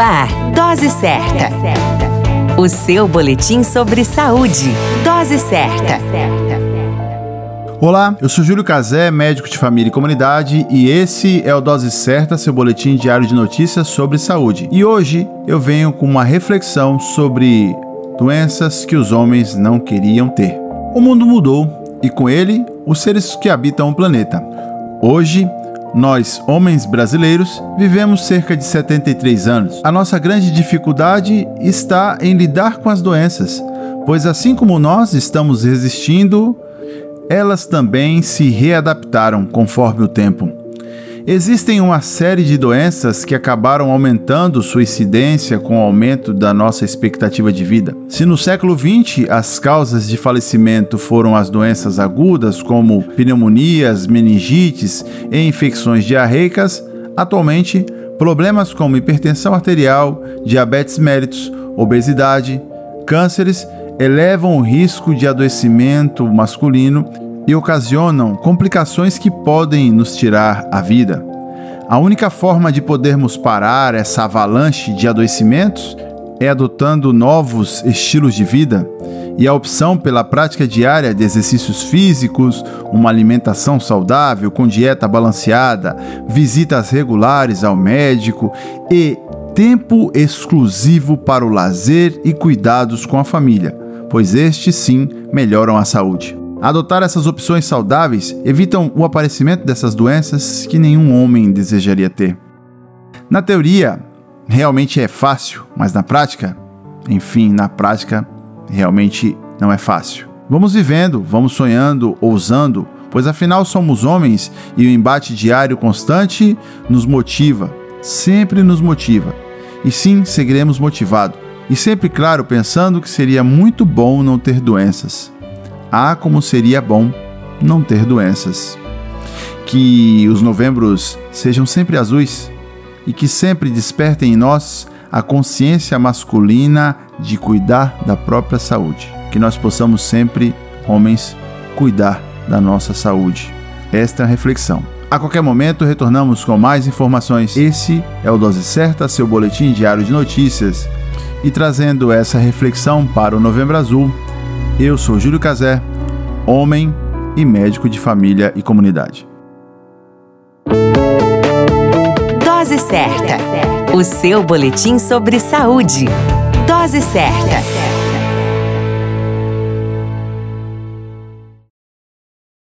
ar, Dose Certa. O seu boletim sobre saúde. Dose certa. Olá, eu sou Júlio Cazé, médico de família e comunidade, e esse é o Dose Certa, seu boletim diário de notícias sobre saúde. E hoje eu venho com uma reflexão sobre doenças que os homens não queriam ter. O mundo mudou e com ele os seres que habitam o planeta. Hoje nós, homens brasileiros, vivemos cerca de 73 anos. A nossa grande dificuldade está em lidar com as doenças, pois assim como nós estamos resistindo, elas também se readaptaram conforme o tempo. Existem uma série de doenças que acabaram aumentando sua incidência com o aumento da nossa expectativa de vida. Se no século XX as causas de falecimento foram as doenças agudas, como pneumonias, meningites e infecções diarreicas, atualmente problemas como hipertensão arterial, diabetes mellitus, obesidade, cânceres elevam o risco de adoecimento masculino e ocasionam complicações que podem nos tirar a vida. A única forma de podermos parar essa avalanche de adoecimentos é adotando novos estilos de vida e a opção pela prática diária de exercícios físicos, uma alimentação saudável com dieta balanceada, visitas regulares ao médico e tempo exclusivo para o lazer e cuidados com a família, pois estes sim melhoram a saúde. Adotar essas opções saudáveis evitam o aparecimento dessas doenças que nenhum homem desejaria ter. Na teoria, realmente é fácil, mas na prática, enfim, na prática, realmente não é fácil. Vamos vivendo, vamos sonhando, ousando, pois afinal somos homens e o embate diário constante nos motiva, sempre nos motiva. E sim, seguiremos motivado. E sempre, claro, pensando que seria muito bom não ter doenças. Ah, como seria bom não ter doenças. Que os novembros sejam sempre azuis e que sempre despertem em nós a consciência masculina de cuidar da própria saúde. Que nós possamos sempre, homens, cuidar da nossa saúde. Esta é a reflexão. A qualquer momento retornamos com mais informações. Esse é o Dose Certa, seu boletim diário de notícias. E trazendo essa reflexão para o Novembro Azul, eu sou Júlio Cazé, homem e médico de família e comunidade. Dose certa. O seu boletim sobre saúde. Dose certa.